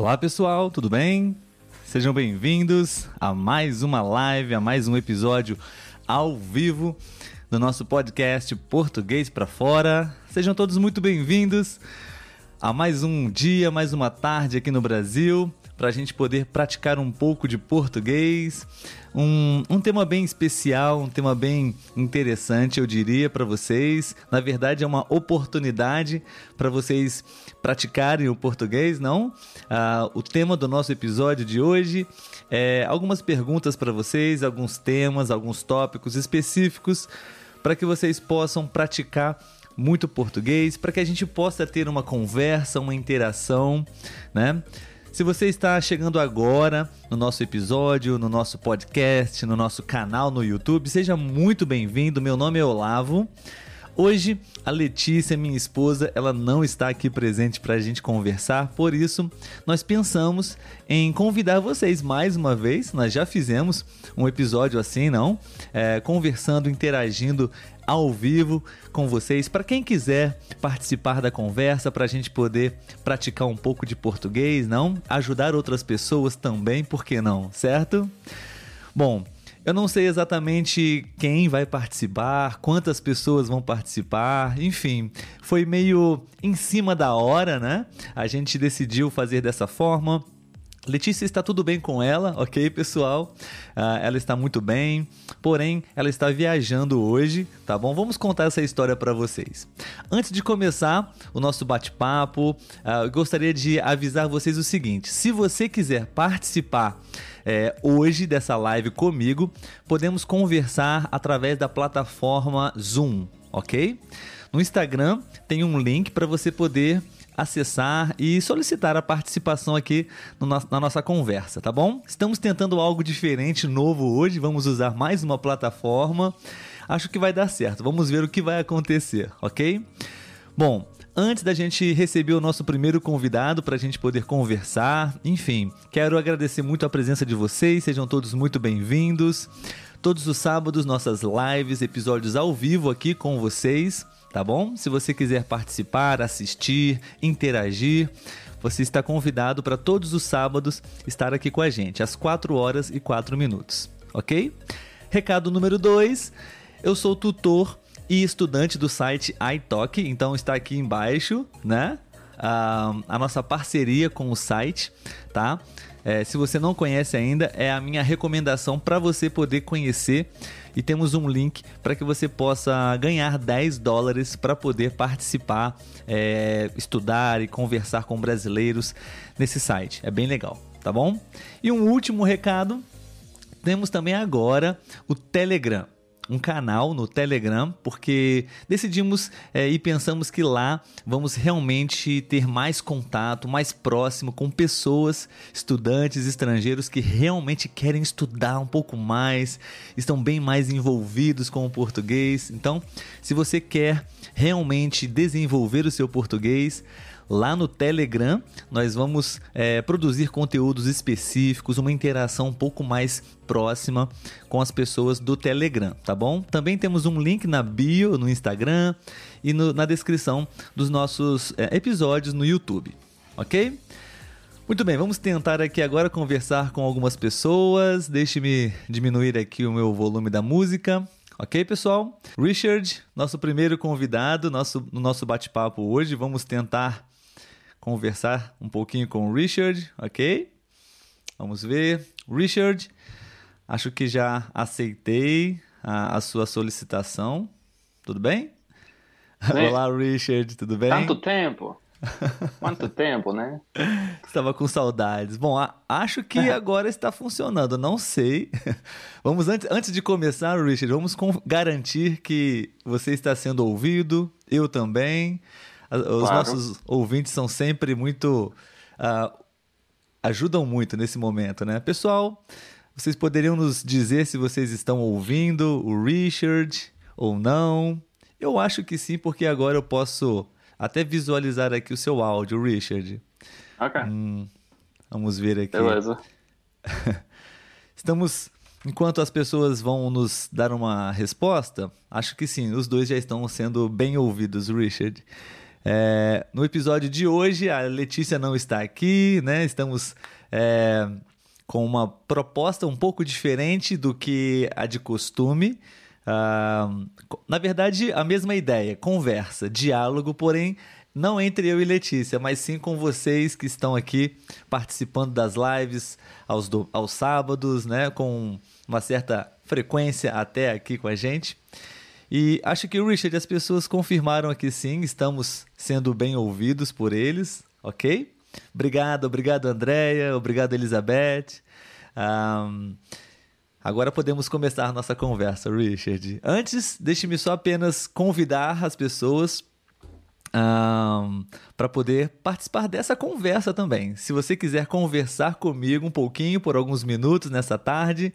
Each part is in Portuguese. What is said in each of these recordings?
Olá pessoal, tudo bem? Sejam bem-vindos a mais uma live, a mais um episódio ao vivo do nosso podcast Português para Fora. Sejam todos muito bem-vindos a mais um dia, mais uma tarde aqui no Brasil para a gente poder praticar um pouco de português. Um, um tema bem especial, um tema bem interessante, eu diria, para vocês. Na verdade, é uma oportunidade para vocês praticarem o português, não? Ah, o tema do nosso episódio de hoje é algumas perguntas para vocês, alguns temas, alguns tópicos específicos para que vocês possam praticar muito português, para que a gente possa ter uma conversa, uma interação, né? Se você está chegando agora no nosso episódio, no nosso podcast, no nosso canal no YouTube, seja muito bem-vindo. Meu nome é Olavo. Hoje, a Letícia, minha esposa, ela não está aqui presente para a gente conversar, por isso, nós pensamos em convidar vocês mais uma vez. Nós já fizemos um episódio assim, não? É, conversando, interagindo ao vivo com vocês. Para quem quiser participar da conversa, para a gente poder praticar um pouco de português, não? Ajudar outras pessoas também, por que não, certo? Bom, eu não sei exatamente quem vai participar, quantas pessoas vão participar, enfim, foi meio em cima da hora, né? A gente decidiu fazer dessa forma. Letícia está tudo bem com ela, ok, pessoal? Uh, ela está muito bem, porém ela está viajando hoje, tá bom? Vamos contar essa história para vocês. Antes de começar o nosso bate-papo, eu gostaria de avisar vocês o seguinte: se você quiser participar é, hoje dessa live comigo, podemos conversar através da plataforma Zoom, ok? No Instagram tem um link para você poder acessar e solicitar a participação aqui no, na nossa conversa, tá bom? Estamos tentando algo diferente, novo hoje, vamos usar mais uma plataforma. Acho que vai dar certo, vamos ver o que vai acontecer, ok? Bom, antes da gente receber o nosso primeiro convidado para a gente poder conversar, enfim, quero agradecer muito a presença de vocês, sejam todos muito bem-vindos. Todos os sábados, nossas lives, episódios ao vivo aqui com vocês tá bom? Se você quiser participar, assistir, interagir, você está convidado para todos os sábados estar aqui com a gente, às 4 horas e 4 minutos, ok? Recado número 2: eu sou tutor e estudante do site iTalk, então está aqui embaixo, né? A, a nossa parceria com o site, tá? É, se você não conhece ainda, é a minha recomendação para você poder conhecer e temos um link para que você possa ganhar 10 dólares para poder participar, é, estudar e conversar com brasileiros nesse site. É bem legal, tá bom? E um último recado: temos também agora o Telegram um canal no Telegram, porque decidimos é, e pensamos que lá vamos realmente ter mais contato, mais próximo com pessoas, estudantes estrangeiros que realmente querem estudar um pouco mais, estão bem mais envolvidos com o português. Então, se você quer realmente desenvolver o seu português, lá no Telegram nós vamos é, produzir conteúdos específicos, uma interação um pouco mais próxima com as pessoas do Telegram, tá bom? Também temos um link na bio no Instagram e no, na descrição dos nossos é, episódios no YouTube, ok? Muito bem, vamos tentar aqui agora conversar com algumas pessoas. Deixe-me diminuir aqui o meu volume da música. Ok, pessoal? Richard, nosso primeiro convidado nosso, no nosso bate-papo hoje. Vamos tentar conversar um pouquinho com o Richard, ok? Vamos ver. Richard, acho que já aceitei a, a sua solicitação. Tudo bem? Sim. Olá, Richard, tudo bem? Tanto tempo. Quanto tempo, né? Estava com saudades. Bom, acho que agora está funcionando, não sei. Vamos antes, antes de começar, Richard, vamos garantir que você está sendo ouvido, eu também. Os claro. nossos ouvintes são sempre muito. Uh, ajudam muito nesse momento, né? Pessoal, vocês poderiam nos dizer se vocês estão ouvindo o Richard ou não? Eu acho que sim, porque agora eu posso até visualizar aqui o seu áudio, Richard. Ok. Hum, vamos ver aqui. Beleza. Estamos. Enquanto as pessoas vão nos dar uma resposta, acho que sim, os dois já estão sendo bem ouvidos, Richard. É, no episódio de hoje, a Letícia não está aqui, né? Estamos é, com uma proposta um pouco diferente do que a de costume. Uh, na verdade, a mesma ideia, conversa, diálogo, porém não entre eu e Letícia, mas sim com vocês que estão aqui participando das lives aos, do, aos sábados, né? Com uma certa frequência até aqui com a gente. E acho que Richard, as pessoas confirmaram aqui sim, estamos sendo bem ouvidos por eles, ok? Obrigado, obrigado Andréia, obrigado Elizabeth. Um, agora podemos começar nossa conversa, Richard. Antes, deixe-me só apenas convidar as pessoas um, para poder participar dessa conversa também. Se você quiser conversar comigo um pouquinho por alguns minutos nessa tarde,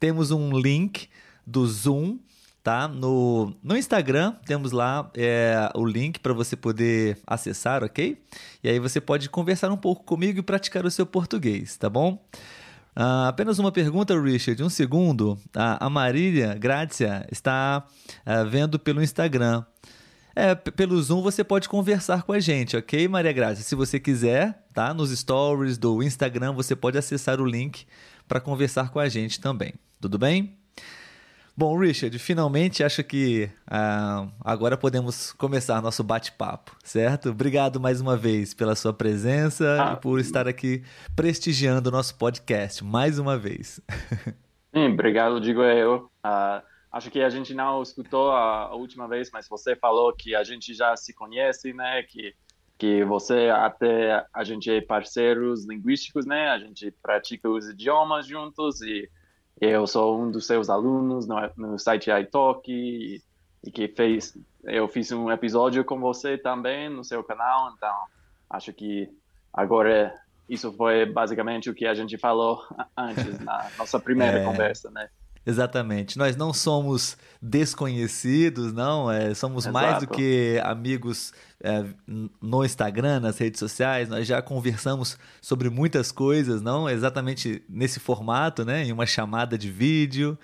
temos um link do Zoom tá? No, no Instagram temos lá é, o link para você poder acessar, ok? E aí você pode conversar um pouco comigo e praticar o seu português, tá bom? Uh, apenas uma pergunta, Richard, um segundo. a Marília Grácia está uh, vendo pelo Instagram. É, pelo Zoom você pode conversar com a gente, ok, Maria Grácia? Se você quiser, tá? Nos stories do Instagram você pode acessar o link para conversar com a gente também. Tudo bem? Bom, Richard, finalmente acho que uh, agora podemos começar nosso bate-papo, certo? Obrigado mais uma vez pela sua presença ah, e por estar aqui prestigiando o nosso podcast mais uma vez. Sim, obrigado, digo eu. Uh, acho que a gente não escutou a, a, última vez, mas você falou que a gente já se conhece, né? Que, que você até a gente é parceiros linguísticos, né? A gente pratica os idiomas juntos e eu sou um dos seus alunos no, no site iTalk e, e, que fez, eu fiz um episódio com você também no seu canal, então acho que agora isso foi basicamente o que a gente falou antes na nossa primeira é... conversa, né? Exatamente. Nós não somos desconhecidos, não. É, somos Exato. mais do que amigos é, no Instagram, nas redes sociais. Nós já conversamos sobre muitas coisas, não exatamente nesse formato, né? Em uma chamada de vídeo.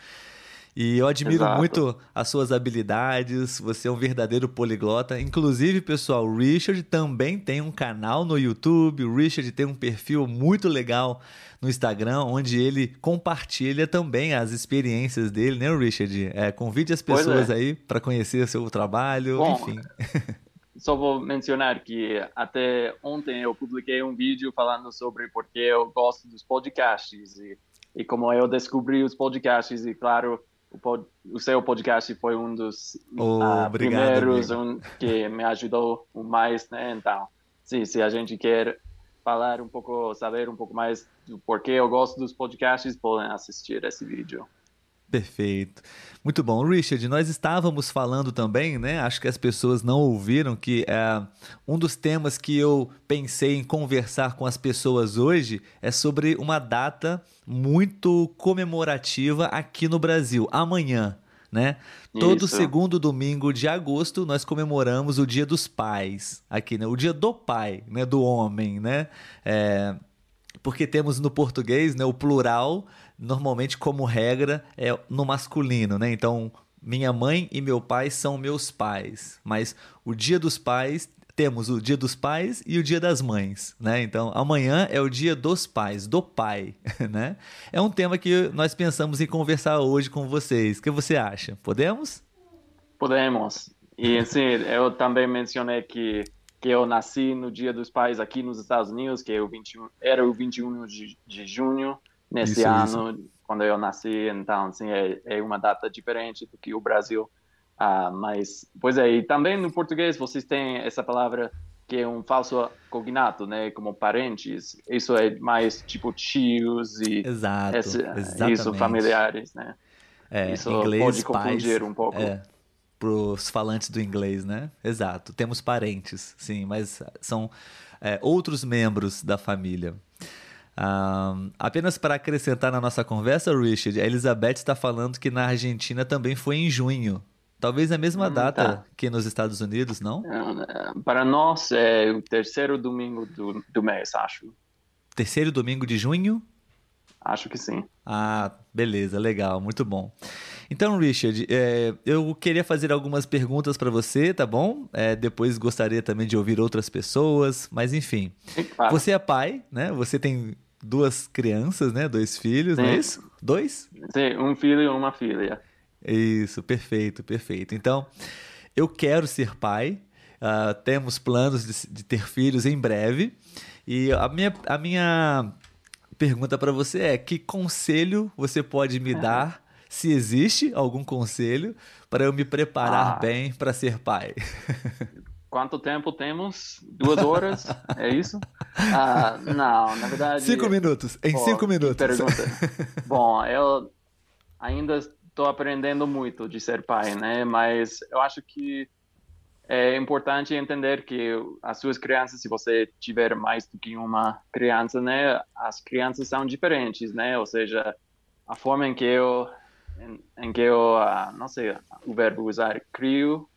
E eu admiro Exato. muito as suas habilidades, você é um verdadeiro poliglota. Inclusive, pessoal, o Richard também tem um canal no YouTube, o Richard tem um perfil muito legal no Instagram, onde ele compartilha também as experiências dele, né, Richard? É, convide as pessoas é. aí para conhecer seu trabalho, Bom, enfim. Só vou mencionar que até ontem eu publiquei um vídeo falando sobre porque eu gosto dos podcasts e, e como eu descobri os podcasts e claro o, pod, o seu podcast foi um dos oh, uh, primeiros um, que me ajudou mais, né? Então, sim, se a gente quer falar um pouco, saber um pouco mais do porquê eu gosto dos podcasts, podem assistir esse vídeo. Perfeito. Muito bom. Richard, nós estávamos falando também, né? Acho que as pessoas não ouviram que é, um dos temas que eu pensei em conversar com as pessoas hoje é sobre uma data muito comemorativa aqui no Brasil, amanhã. Né? Todo Isso. segundo domingo de agosto nós comemoramos o Dia dos Pais aqui, né? O Dia do Pai, né? Do homem, né? É, porque temos no português, né? O plural normalmente, como regra, é no masculino, né? Então, minha mãe e meu pai são meus pais, mas o dia dos pais temos o dia dos pais e o dia das mães, né? Então, amanhã é o dia dos pais, do pai, né? É um tema que nós pensamos em conversar hoje com vocês. O que você acha? Podemos? Podemos. E assim, eu também mencionei que que eu nasci no Dia dos Pais aqui nos Estados Unidos, que é o 21, era o 21 de, de junho, nesse isso, ano, isso. quando eu nasci, então, assim, é, é uma data diferente do que o Brasil. Ah, mas, pois é, e também no português vocês têm essa palavra que é um falso cognato, né, como parentes. Isso é mais tipo tios e Exato, esse, isso familiares, né? É, isso inglês, pode confundir pais, um pouco. É, para os falantes do inglês, né? Exato. Temos parentes, sim, mas são é, outros membros da família. Um, apenas para acrescentar na nossa conversa, Richard, a Elizabeth está falando que na Argentina também foi em junho. Talvez a mesma data tá. que nos Estados Unidos, não? Para nós é o terceiro domingo do, do mês, acho. Terceiro domingo de junho? Acho que sim. Ah, beleza, legal, muito bom. Então, Richard, é, eu queria fazer algumas perguntas para você, tá bom? É, depois gostaria também de ouvir outras pessoas, mas enfim. Claro. Você é pai, né? Você tem duas crianças, né? Dois filhos, Sim. não é isso? Dois? Sim, um filho e uma filha. Isso, perfeito, perfeito. Então, eu quero ser pai. Uh, temos planos de, de, ter filhos em breve. E a minha, a minha pergunta para você é: que conselho você pode me dar? Se existe algum conselho para eu me preparar ah. bem para ser pai? Quanto tempo temos? Duas horas? é isso? Ah, não, na verdade. Cinco minutos. Em cinco minutos. Pergunta. Bom, eu ainda estou aprendendo muito de ser pai, né? Mas eu acho que é importante entender que as suas crianças, se você tiver mais do que uma criança, né, as crianças são diferentes, né? Ou seja, a forma em que eu, em, em que eu, uh, não sei, o verbo usar, crio,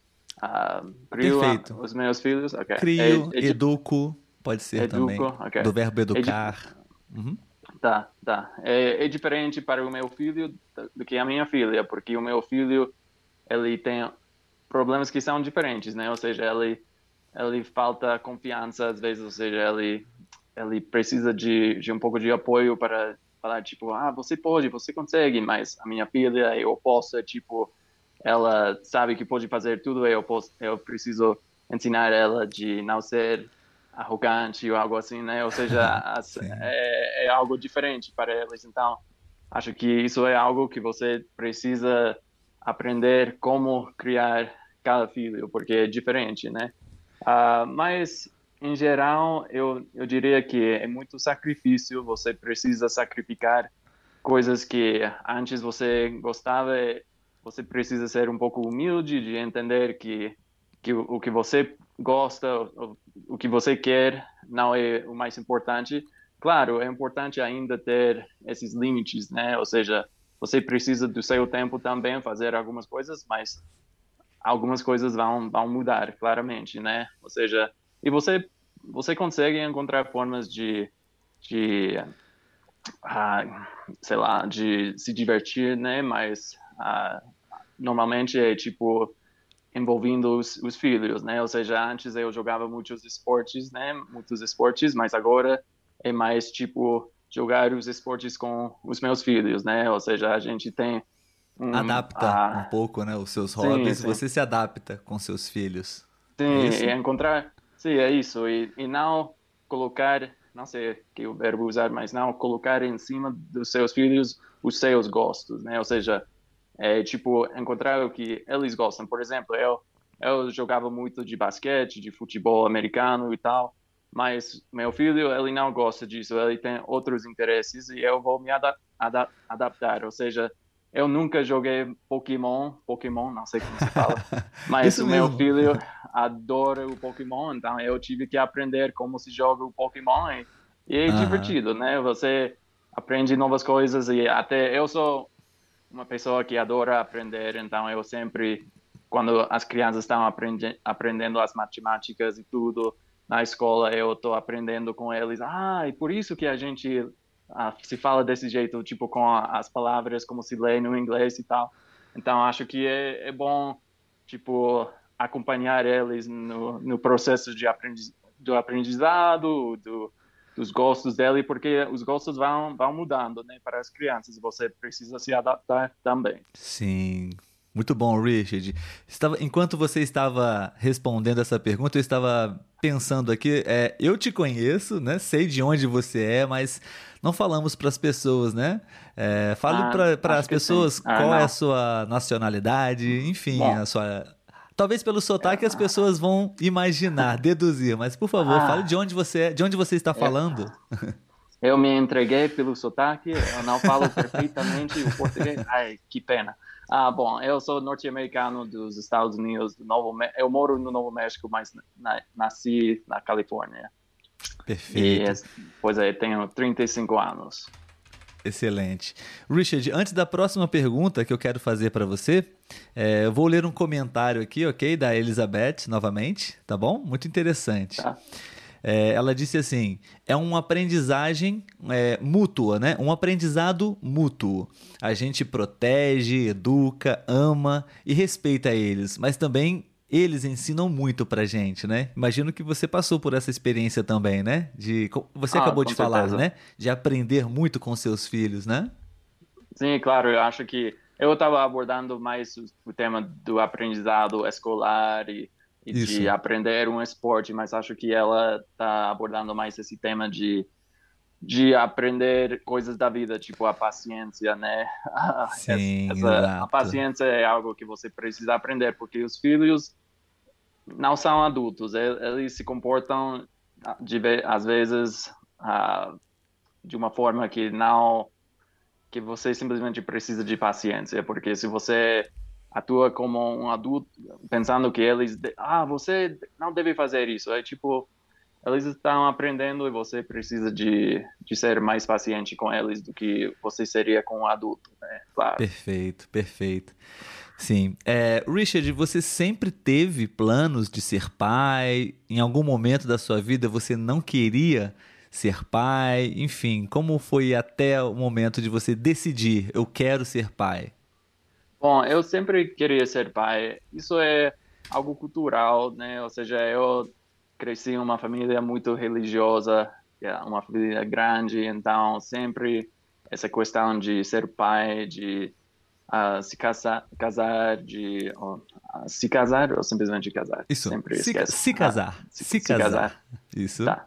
uh, crio os meus filhos, okay. Crio, educo, pode ser educo, também, okay. do verbo educar. É, uhum. Tá, tá. É, é diferente para o meu filho do que a minha filha, porque o meu filho ele tem problemas que são diferentes, né? Ou seja, ele ele falta confiança às vezes, ou seja, ele ele precisa de, de um pouco de apoio para falar tipo, ah, você pode, você consegue, mas a minha filha é oposta, tipo, ela sabe que pode fazer tudo, eu posso, eu preciso ensinar ela de não ser arrogante ou algo assim, né? Ou seja, é, é algo diferente para eles. Então, acho que isso é algo que você precisa aprender como criar cada filho, porque é diferente, né? Uh, mas, em geral, eu, eu diria que é muito sacrifício, você precisa sacrificar coisas que antes você gostava, você precisa ser um pouco humilde de entender que, que o, o que você gosta, o, o que você quer não é o mais importante. Claro, é importante ainda ter esses limites, né? Ou seja, você precisa do seu tempo também fazer algumas coisas, mas algumas coisas vão, vão mudar, claramente, né? Ou seja, e você, você consegue encontrar formas de, de uh, sei lá, de se divertir, né? Mas uh, normalmente é tipo envolvendo os, os, filhos, né? Ou seja, antes eu jogava muitos esportes, né? Muitos esportes, mas agora é mais tipo jogar os esportes com os meus filhos, né? Ou seja, a gente tem um, adapta a... um pouco, né, os seus hobbies, sim, sim. você se adapta com seus filhos. Sim, é e encontrar, sim, é isso, e, e não colocar, não sei que o verbo usar, mas não colocar em cima dos seus filhos os seus gostos, né? Ou seja, é tipo encontrar o que eles gostam. Por exemplo, eu eu jogava muito de basquete, de futebol americano e tal, mas meu filho ele não gosta disso, ele tem outros interesses e eu vou me adap adap adaptar, ou seja, eu nunca joguei Pokémon, Pokémon, não sei como se fala, mas o meu filho adora o Pokémon, então eu tive que aprender como se joga o Pokémon e, e é divertido, né? Você aprende novas coisas e até eu sou uma pessoa que adora aprender, então eu sempre, quando as crianças estão aprende, aprendendo as matemáticas e tudo na escola, eu estou aprendendo com eles. Ah, e por isso que a gente ah, se fala desse jeito, tipo, com as palavras como se lê no inglês e tal. Então, acho que é, é bom, tipo, acompanhar eles no, no processo de aprendiz, do aprendizado, do, dos gostos dele, porque os gostos vão, vão mudando, né, para as crianças. Você precisa se adaptar também. Sim, muito bom, Richard. Estava, enquanto você estava respondendo essa pergunta, eu estava pensando aqui. É, eu te conheço, né? Sei de onde você é, mas não falamos para as pessoas, né? É, fale ah, para as pessoas ah, qual não. é a sua nacionalidade, enfim, bom. a sua. Talvez pelo sotaque as pessoas vão imaginar, deduzir, mas por favor, ah, fale de onde você é, de onde você está falando. Eu me entreguei pelo sotaque, eu não falo perfeitamente o português. Ai, que pena. Ah, bom, eu sou norte-americano dos Estados Unidos, do Novo eu moro no Novo México, mas na, nasci na Califórnia. Perfeito. E, pois é, tenho 35 anos. Excelente. Richard, antes da próxima pergunta que eu quero fazer para você, é, eu vou ler um comentário aqui, ok? Da Elizabeth, novamente, tá bom? Muito interessante. Tá. É, ela disse assim: é uma aprendizagem é, mútua, né? Um aprendizado mútuo. A gente protege, educa, ama e respeita eles, mas também eles ensinam muito pra gente, né? Imagino que você passou por essa experiência também, né? De você ah, acabou de falar, certeza. né? De aprender muito com seus filhos, né? Sim, claro. Eu acho que eu estava abordando mais o tema do aprendizado escolar e, e de aprender um esporte, mas acho que ela está abordando mais esse tema de de aprender coisas da vida, tipo a paciência, né? Sim, essa, a paciência é algo que você precisa aprender, porque os filhos não são adultos, eles se comportam de, às vezes uh, de uma forma que não que você simplesmente precisa de paciência, porque se você atua como um adulto pensando que eles ah você não deve fazer isso é tipo eles estão aprendendo e você precisa de, de ser mais paciente com eles do que você seria com um adulto, né? Claro. Perfeito, perfeito. Sim. É, Richard, você sempre teve planos de ser pai? Em algum momento da sua vida você não queria ser pai? Enfim, como foi até o momento de você decidir, eu quero ser pai? Bom, eu sempre queria ser pai. Isso é algo cultural, né? Ou seja, eu cresci em uma família muito religiosa, é uma família grande, então sempre essa questão de ser pai, de uh, se casar, casar de uh, se casar ou simplesmente casar. Isso. Sempre se, se casar. Ah, se, se, casar. casar. Isso. Tá.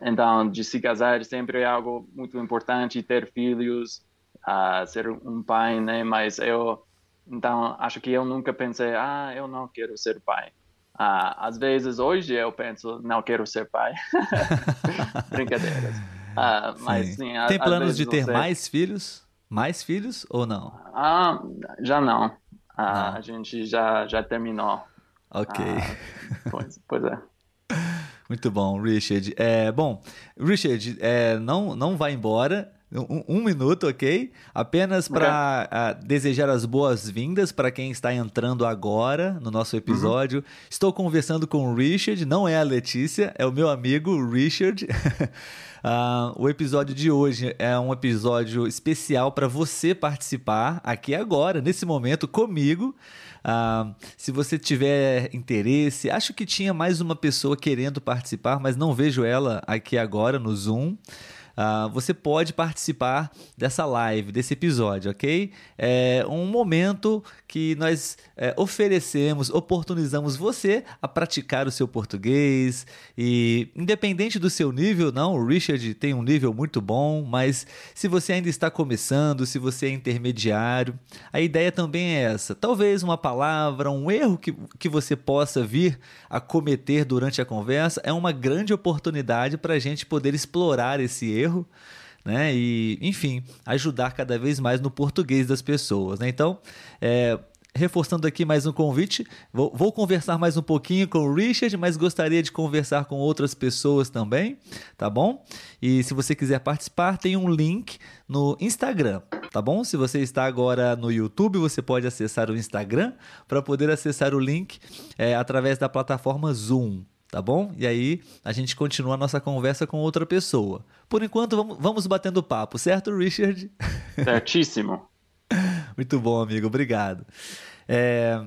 Então, de se casar sempre é algo muito importante, ter filhos, uh, ser um pai, né? Mas eu, então, acho que eu nunca pensei, ah, eu não quero ser pai. Ah, às vezes hoje eu penso, não quero ser pai. Brincadeiras. Ah, mas sim. sim Tem planos de ter você... mais filhos? Mais filhos ou não? Ah, já não. Ah, a gente já, já terminou. Ok. Ah, pois, pois é. Muito bom, Richard. É, bom, Richard, é, não, não vai embora. Um, um, minuto, ok? Apenas para okay. uh, desejar as boas-vindas para quem está entrando agora no nosso episódio. Uhum. Estou conversando com o Richard, não é a Letícia, é o meu amigo Richard. uh, o episódio de hoje é um episódio especial para você participar aqui agora, nesse momento, comigo. Uh, se você tiver interesse, acho que tinha mais uma pessoa querendo participar, mas não vejo ela aqui agora no Zoom uh, você pode participar dessa live, desse episódio, ok? É um momento que nós é, oferecemos, oportunizamos você a praticar o seu português e independente do seu nível, não, o Richard tem um nível muito bom, mas se você ainda está começando, se você é intermediário, a ideia também é essa. Talvez uma palavra, um erro que, que você possa vir a cometer durante a conversa é uma grande oportunidade para a gente poder explorar esse erro né? E, enfim, ajudar cada vez mais no português das pessoas, né? Então, é, reforçando aqui mais um convite. Vou, vou, conversar mais um pouquinho com o Richard, mas gostaria de conversar com outras pessoas também, tá bom? E se você quiser participar, tem um link no Instagram, tá bom? Se você está agora no YouTube, você pode acessar o Instagram para poder acessar o link é, através da plataforma Zoom tá bom? E aí a gente continua a nossa conversa com outra pessoa. Por enquanto, vamos, vamos batendo papo, certo, Richard? Certíssimo. Muito bom, amigo, obrigado. É,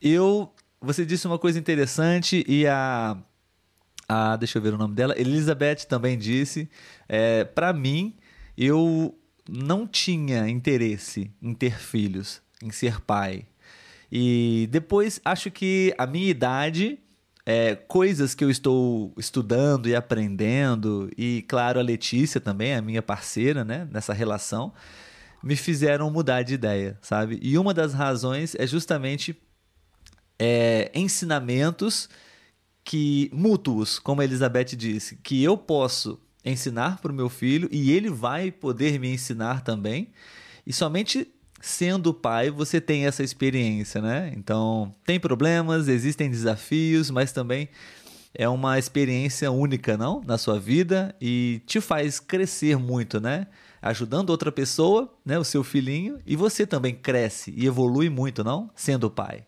eu, você disse uma coisa interessante e a, a deixa eu ver o nome dela, Elizabeth também disse. É, Para mim, eu não tinha interesse em ter filhos, em ser pai. E depois acho que a minha idade é, coisas que eu estou estudando e aprendendo, e claro, a Letícia também, a minha parceira né, nessa relação, me fizeram mudar de ideia, sabe? E uma das razões é justamente é, ensinamentos que mútuos, como a Elizabeth disse, que eu posso ensinar para o meu filho e ele vai poder me ensinar também. E somente sendo pai, você tem essa experiência, né? Então, tem problemas, existem desafios, mas também é uma experiência única, não? Na sua vida e te faz crescer muito, né? Ajudando outra pessoa, né? O seu filhinho, e você também cresce e evolui muito, não? Sendo pai.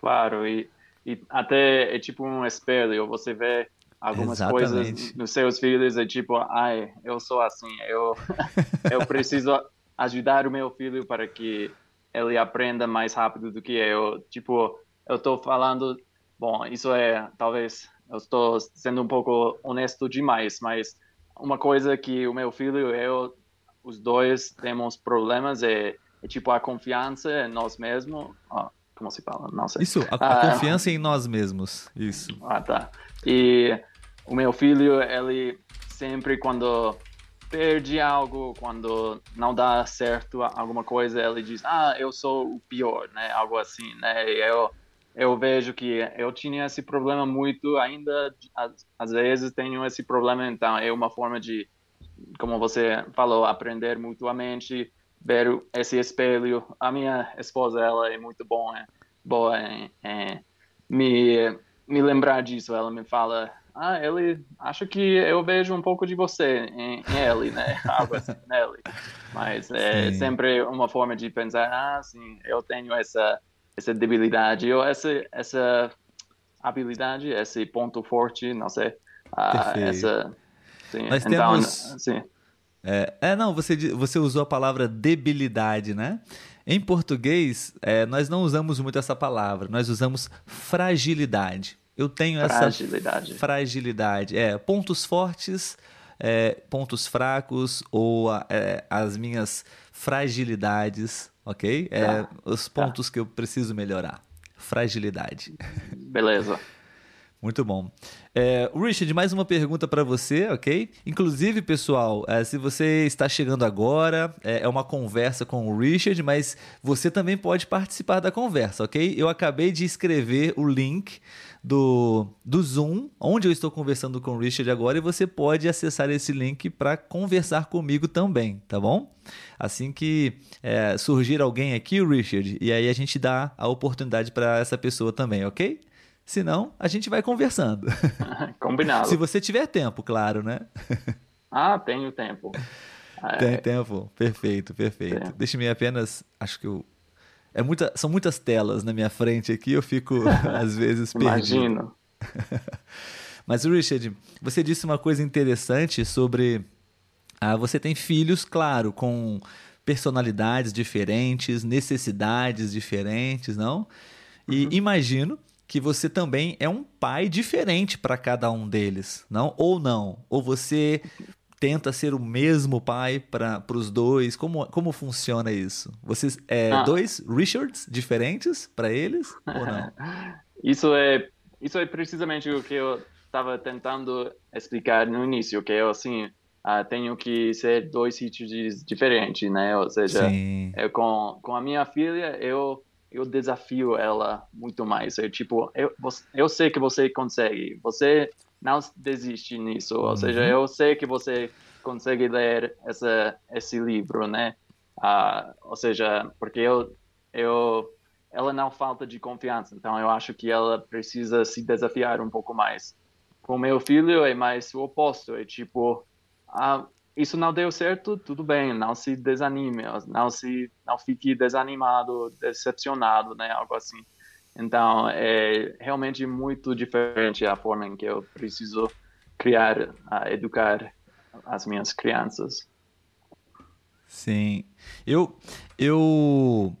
Claro, e, e até é tipo um espelho, você vê algumas Exatamente. coisas nos seus filhos é tipo, ai, eu sou assim, eu, eu preciso ajudar o meu filho para que ele aprenda mais rápido do que eu. Tipo, eu estou falando, bom, isso é talvez eu estou sendo um pouco honesto demais, mas uma coisa que o meu filho e eu, os dois temos problemas é, é tipo a confiança em nós mesmos. Oh, como se fala? Não sei. Isso, a, ah, confiança em nós mesmos. Isso. Ah, tá. E o meu filho, ele sempre quando perde algo, quando não dá certo alguma coisa, ele diz, ah, eu sou o pior, né? Algo assim, né? Eu eu vejo que eu tinha esse problema muito, ainda às, às, vezes tenho esse problema, então é uma forma de, como você falou, aprender mutuamente, ver esse espelho. A minha esposa, ela é muito bom, é, boa em, em me, me lembrar disso. Ela me fala, ah, ele acho que eu vejo um pouco de você em, em ele, né? Algo assim nele. Mas é sim. sempre uma forma de pensar, ah, sim, eu tenho essa essa debilidade ou essa essa habilidade, esse ponto forte, não sei, uh, essa. Sim. Nós então, temos. Sim. É, é, não, você, você usou a palavra debilidade, né? Em português, é, nós não usamos muito essa palavra, nós usamos fragilidade. Eu tenho fragilidade. essa fragilidade. É, pontos fortes, é, pontos fracos ou é, as minhas fragilidades ok? É tá. os tá. pontos tá. que eu preciso melhorar. Fragilidade. Beleza. Muito bom. É, Richard, mais uma pergunta para você, ok? Inclusive, pessoal, é, se você está chegando agora, é, é, uma conversa com o Richard, mas você também pode participar da conversa, ok? Eu acabei de escrever o link do, do Zoom, onde eu estou conversando com o Richard agora, e você pode acessar esse link para conversar comigo também, tá bom? Assim que é, surgir alguém aqui, Richard, e aí a gente dá a oportunidade para essa pessoa também, ok? Senão, a gente vai conversando. Combinado. Se você tiver tempo, claro, né? ah, tenho tempo. Tem é... tempo? Perfeito, perfeito. Deixe-me apenas. Acho que eu é muita, são muitas telas na minha frente aqui, eu fico às vezes perdido. Imagino. Mas, Richard, você disse uma coisa interessante sobre. Ah, você tem filhos, claro, com personalidades diferentes, necessidades diferentes, não? E uhum. imagino que você também é um pai diferente para cada um deles, não? Ou não? Ou você tenta ser o mesmo pai para os dois? Como, como funciona isso? Vocês é ah. dois Richards diferentes para eles ou não? isso é isso é precisamente o que eu estava tentando explicar no início, que eu assim uh, tenho que ser dois Richards diferentes, né? Ou seja, eu, com com a minha filha eu eu desafio ela muito mais. É tipo, eu, eu sei que você consegue. Você não desiste nisso. Ou uhum. seja, eu sei que você consegue ler essa, esse livro, né? Uh, ou seja, porque eu, eu, ela não falta de confiança, então eu acho que ela precisa se desafiar um pouco mais. Com meu filho é mais o oposto, é tipo, ah, isso não deu certo, tudo bem, não se desanime, não se, não fique desanimado, decepcionado, né? Algo assim. Então, é realmente muito diferente a forma em que eu preciso criar, uh, educar as minhas crianças. Sim. Eu, eu.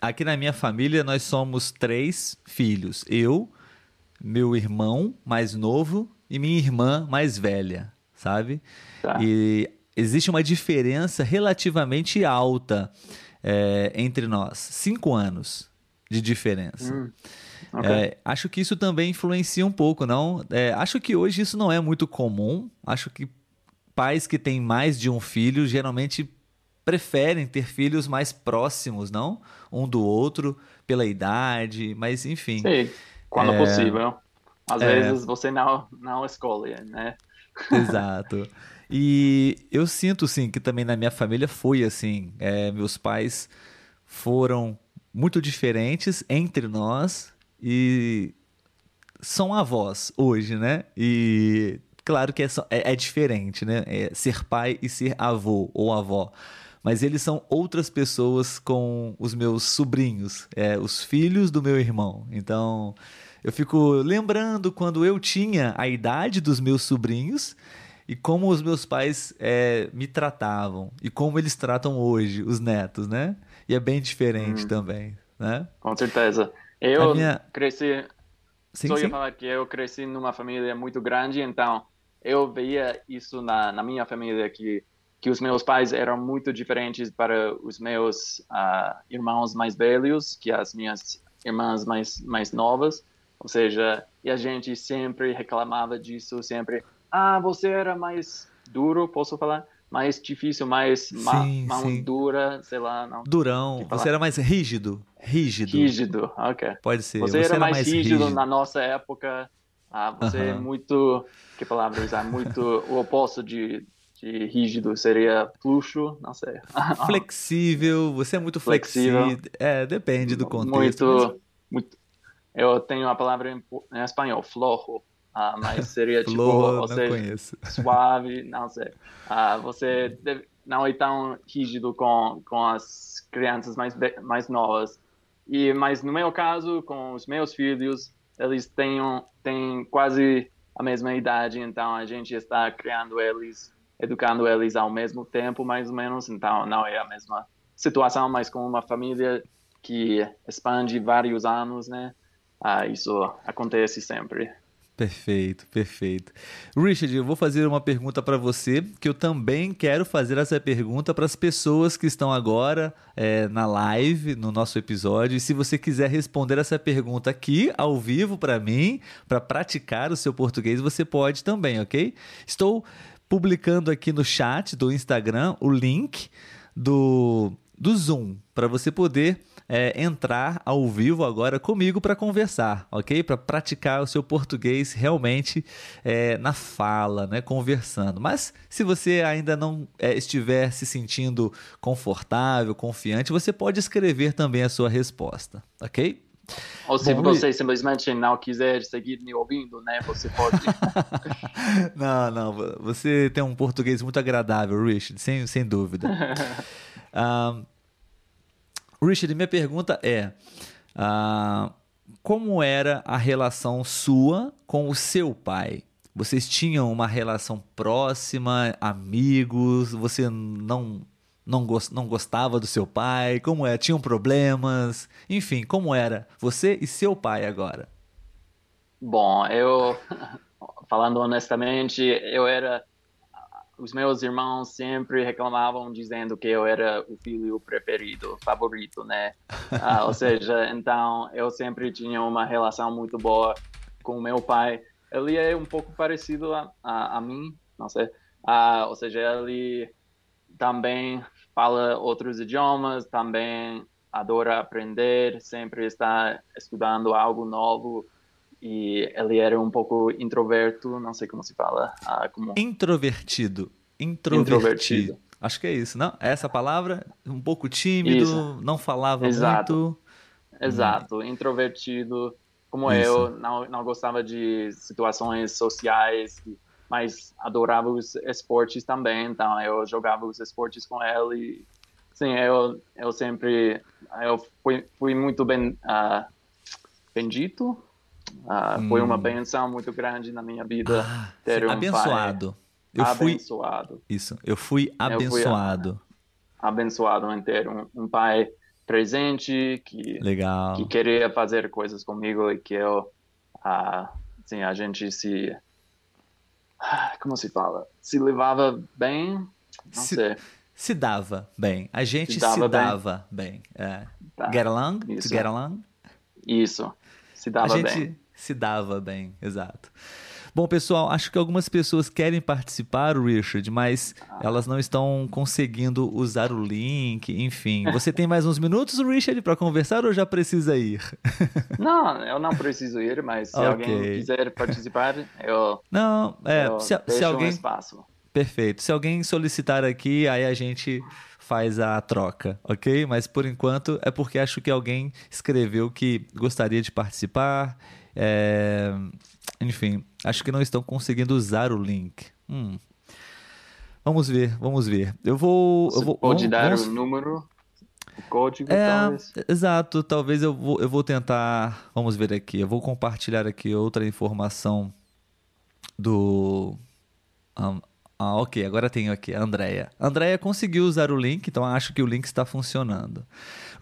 Aqui na minha família nós somos três filhos. Eu, meu irmão mais novo e minha irmã mais velha, sabe? Tá. E existe uma diferença relativamente alta é, entre nós. Cinco anos de diferença. Hum, okay. é, acho que isso também influencia um pouco, não? É, acho que hoje isso não é muito comum. Acho que pais que têm mais de um filho geralmente preferem ter filhos mais próximos, não? Um do outro, pela idade, mas enfim. Sim, quando é... possível. Às é... vezes você não, não escolhe, né? Exato. E eu sinto, sim, que também na minha família foi assim. É, meus pais foram muito diferentes entre nós e são avós hoje, né? E claro que é, é, é diferente, né? É ser pai e ser avô ou avó. Mas eles são outras pessoas com os meus sobrinhos, é, os filhos do meu irmão. Então, eu fico lembrando quando eu tinha a idade dos meus sobrinhos e como os meus pais é, me tratavam e como eles tratam hoje os netos, né? E é bem diferente hum. também, né? Com certeza. Eu minha... cresci. Sim, só sim. ia falar que eu cresci numa família muito grande, então eu veia isso na, na minha família que que os meus pais eram muito diferentes para os meus uh, irmãos mais velhos que as minhas irmãs mais mais novas ou seja e a gente sempre reclamava disso sempre ah você era mais duro posso falar mais difícil mais ma mão sim. dura sei lá não durão você era mais rígido rígido rígido ok pode ser você, você era, era, mais, rígido, rígido, na nossa época ah, você uh -huh. é muito que palavra usar muito o oposto de de rígido seria fluxo, não sei. Flexível, você é muito flexível. flexível. É, depende do contexto. Muito, mas... muito. Eu tenho a palavra em, em espanhol, flojo, ah, mas seria tipo, seja, conheço. suave, não sei. Ah, você deve, não é tão rígido com, com as crianças mais, mais novas. E, mas no meu caso, com os meus filhos, eles têm, têm quase a mesma idade, então a gente está criando eles educando eles ao mesmo tempo, mais ou menos. Então, não é a mesma situação, mas com uma família que expande vários anos, né? Ah, isso acontece sempre. Perfeito, perfeito. Richard, eu vou fazer uma pergunta para você, que eu também quero fazer essa pergunta para as pessoas que estão agora é, na live, no nosso episódio. E se você quiser responder essa pergunta aqui, ao vivo, para mim, para praticar o seu português, você pode também, ok? Estou publicando aqui no chat do Instagram o link do, do Zoom para você poder é, entrar ao vivo agora comigo para conversar, ok? Para praticar o seu português realmente é, na fala, né? conversando. Mas se você ainda não é, estiver se sentindo confortável, confiante, você pode escrever também a sua resposta, ok? Ou se Bom, você simplesmente não quiser seguir me ouvindo, né? Você pode. não, não. Você tem um português muito agradável, Richard, sem, sem dúvida. uh, Richard, minha pergunta é: uh, como era a relação sua com o seu pai? Vocês tinham uma relação próxima, amigos? Você não não, gost, não gostava do seu pai? Como é? Tinham problemas? Enfim, como era você e seu pai agora? Bom, eu, falando honestamente, eu era. Os meus irmãos sempre reclamavam dizendo que eu era o filho preferido, favorito, né? Ah, ou seja, então eu sempre tinha uma relação muito boa com o meu pai. Ele é um pouco parecido a, a, a mim, não sei. Ah, ou seja, ele também fala outros idiomas, também adora aprender, sempre está estudando algo novo e ele era um pouco introverto, não sei como se fala. Ah, como... Introvertido. Introvertido. Introvertido. Acho que é isso, não? Essa palavra, um pouco tímido, isso. não falava Exato. muito. Exato, hum. introvertido, como isso. eu, não, não gostava de situações sociais mas adorava os esportes também, então eu jogava os esportes com ele. Sim, eu, eu sempre eu fui, fui muito bem uh, bendito. Uh, hum. Foi uma hum. benção muito grande na minha vida ah, ter um abençoado. Eu abençoado. Fui, isso, eu fui abençoado. Eu fui abençoado em ter um, um, pai presente que, Legal. que queria fazer coisas comigo e que eu, uh, assim, a gente se como se fala? Se levava bem, não se, sei. Se dava bem. A gente se dava, se dava bem. bem. É. Tá. Get along? Isso. To get along? Isso. Se dava. A gente bem. Se dava bem, exato. Bom, pessoal, acho que algumas pessoas querem participar, Richard, mas elas não estão conseguindo usar o link, enfim. Você tem mais uns minutos, Richard, para conversar ou já precisa ir? Não, eu não preciso ir, mas se okay. alguém quiser participar, eu. Não, é, eu se, se alguém. Um espaço. Perfeito. Se alguém solicitar aqui, aí a gente faz a troca, ok? Mas por enquanto é porque acho que alguém escreveu que gostaria de participar. É... Enfim, acho que não estão conseguindo usar o link. Hum. Vamos ver, vamos ver. Eu vou. Você eu vou pode vamos, dar vamos... o número? O código, É, talvez. exato. Talvez eu vou, eu vou tentar. Vamos ver aqui. Eu vou compartilhar aqui outra informação do. ah, ah, ok, agora tenho aqui a Andrea. Andrea conseguiu usar o link, então acho que o link está funcionando.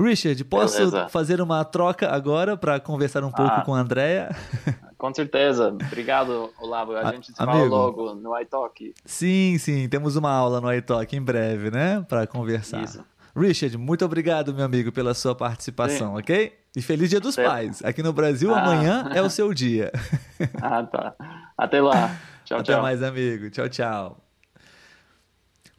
Richard, posso Beleza. fazer uma troca agora para conversar um pouco Ah. com a Andrea? Com certeza. Obrigado, Olavo. A A- gente se fala amigo. logo no iTalk. Sim, sim, temos uma aula no iTalk em breve, né? Para conversar. Isso. Richard, muito obrigado, meu amigo, pela sua participação, ok? E feliz Dia dos Até- Pais. Aqui no Brasil, Ah. amanhã é o seu dia. Ah, tá. Até lá. Tchau, Até tchau. mais, amigo. Tchau, tchau.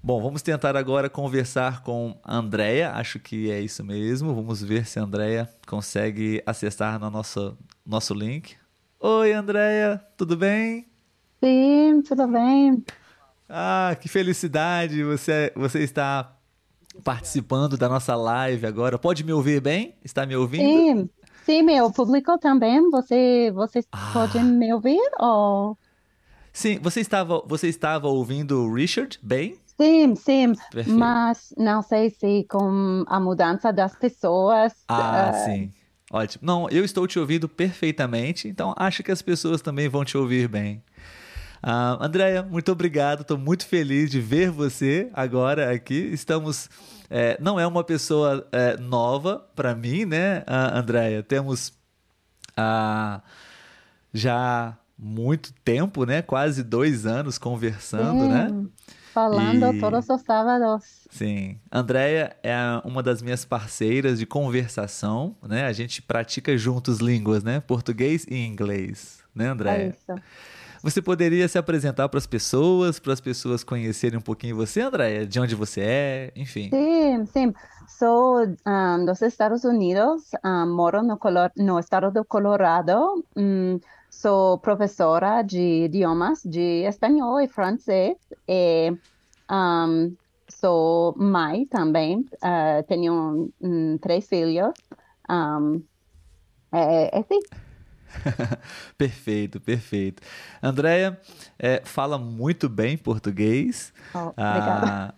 Bom, vamos tentar agora conversar com a Andrea. Acho que é isso mesmo. Vamos ver se a Andrea consegue acessar no nosso, nosso link. Oi, Andrea, tudo bem? Sim, tudo bem. Ah, que felicidade! Você, você está participando da nossa live agora. Pode me ouvir bem? Está me ouvindo? Sim, sim, meu público também. Você, você Ah. pode me ouvir? Ou... Sim, você estava, você estava ouvindo o Richard bem? Sim, sim, Perfeito. mas não sei se com a mudança das pessoas. Ah, ah, sim. Ótimo. Não, eu estou te ouvindo perfeitamente, então acho que as pessoas também vão te ouvir bem. Ah, Andréia, muito obrigado. Estou muito feliz de ver você agora aqui. Estamos. é, não é uma pessoa é, nova para mim, né, ah, Andréia? Temos ah, já muito tempo, né? Quase dois anos conversando, né? Falando E- todos os sábados. Sim. Andréia é uma das minhas parceiras de conversação, né? A gente pratica juntos línguas, né? Português e inglês, né, É Andréia? isso. Você poderia se apresentar para as pessoas, para as pessoas conhecerem um pouquinho você, Andréia? De onde você é, enfim. Sim, sim. Sou ah, dos Estados Unidos, ah, moro no, Colo- no estado do Colorado. Hum, sou professora de idiomas de espanhol e francês. E, ahm, sou mãe também. Ah, tenho hum, três filhos. Ahm, é, é assim. Perfeito, perfeito. Andréia é, fala muito bem português. Oh. Ah,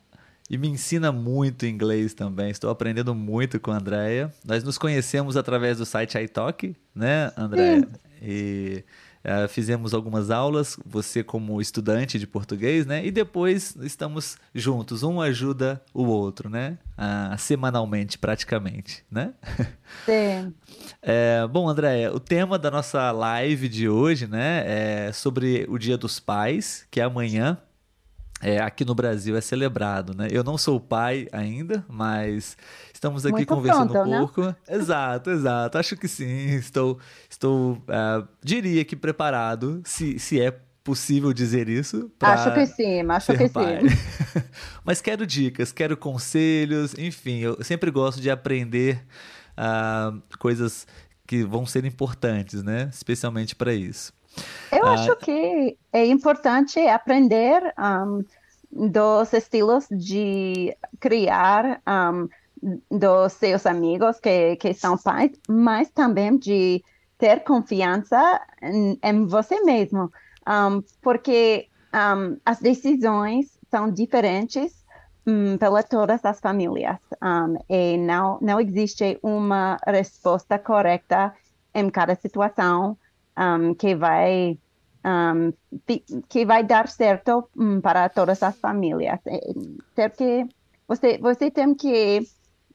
e me ensina muito inglês também. Estou aprendendo muito com a Andrea. Nós nos conhecemos através do site iTalk, né, Andrea? E ah, fizemos algumas aulas, você como estudante de português, né? E depois estamos juntos, um ajuda o outro, né? Ah, semanalmente, praticamente, né? Sim. É, bom, Andréia, o tema da nossa live de hoje, né, é sobre o Dia dos Pais, que é amanhã. É, aqui no Brasil é celebrado, né? Eu não sou pai ainda, mas estamos aqui Muito conversando pronto, um né? pouco. Exato, exato. Acho que sim. Estou, estou, é, diria que preparado, se, se é possível dizer isso, Acho que sim, acho que pai. sim. Mas quero dicas, quero conselhos, enfim, eu sempre gosto de aprender ah, coisas que vão ser importantes, né? Especialmente para isso. Eu Ah, acho que é importante aprender um, dos estilos de criar um, dos seus amigos que, que são pais, mas também de ter confiança em, em você mesmo, um, porque um, as decisões são diferentes um, para todas as famílias e não, não existe uma resposta correta em cada situação que vai que vai dar certo um, para todas as famílias. É, Ter que você você tem que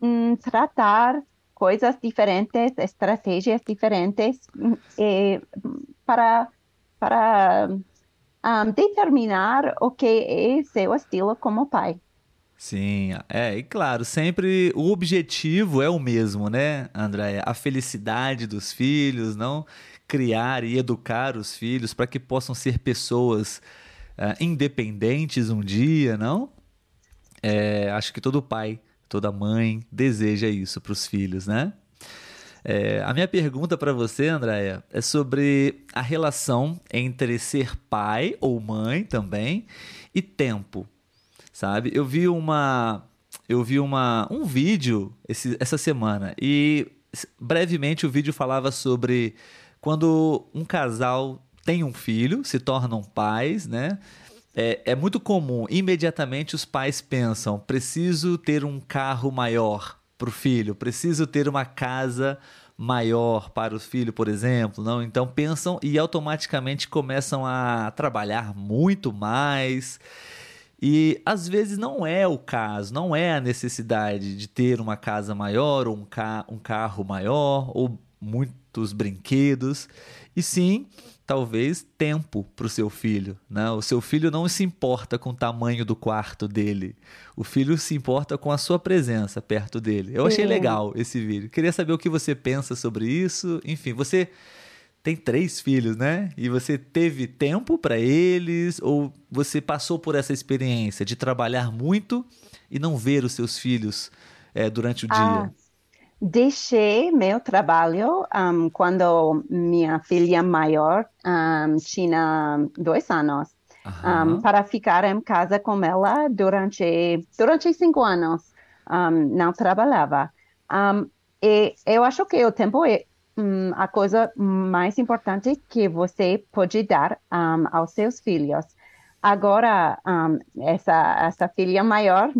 um, tratar coisas diferentes, estratégias diferentes um, e, para para um, determinar o que é seu estilo como pai. Sim, é, e claro, sempre o objetivo é o mesmo, né, Andréia? A felicidade dos filhos, não criar e educar os filhos para que possam ser pessoas ah, independentes um dia, não? É, acho que todo pai, toda mãe deseja isso para os filhos, né? É, a minha pergunta para você, Andréia, é sobre a relação entre ser pai ou mãe também e tempo sabe? Eu vi uma eu vi uma um vídeo esse- essa semana e brevemente o vídeo falava sobre quando um casal tem um filho, se tornam pais, né? É, é muito comum, imediatamente os pais pensam, preciso ter um carro maior, para o filho, preciso ter uma casa maior para o filho, por exemplo, não? Então pensam e automaticamente começam a trabalhar muito mais. E às vezes não é o caso, não é a necessidade de ter uma casa maior, ou um, ca um carro maior, ou muitos brinquedos, e sim talvez tempo para o seu filho. Né? O seu filho não se importa com o tamanho do quarto dele. O filho se importa com a sua presença perto dele. Eu achei legal esse vídeo. Queria saber o que você pensa sobre isso. Enfim, você tem três filhos, né? E você teve tempo para eles ou você passou por essa experiência de trabalhar muito e não ver os seus filhos é, durante o ah. dia? Deixei meu trabalho um, quando minha filha maior um, tinha dois anos um, para ficar em casa com ela durante durante cinco anos. não trabalhava. e eu acho que o tempo é a coisa mais importante que você pode dar aos seus filhos. Agora, essa essa filha maior,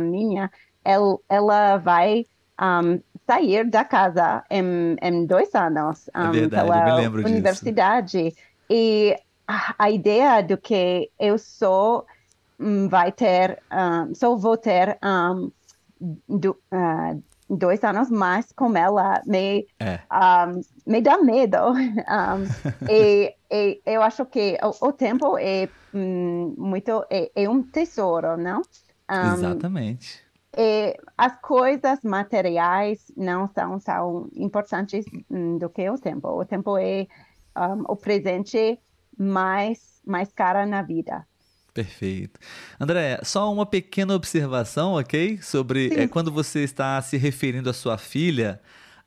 minha, ela, ela vai um, sair da casa em, em dois anos um, é verdade, pela universidade. Disso. E a, a, ideia do que eu só um, vai ter, um, só vou ter um, do, uh, dois anos mais com ela me, é. um, me dá medo. Um, e, e, eu acho que o, o tempo é muito é, é, um tesouro, não? Exatamente. E as coisas materiais não são tão importantes hum, do que o tempo. O tempo é um, o presente mais, mais cara na vida. Perfeito. André, só uma pequena observação, ok? Sobre é, quando você está se referindo à sua filha,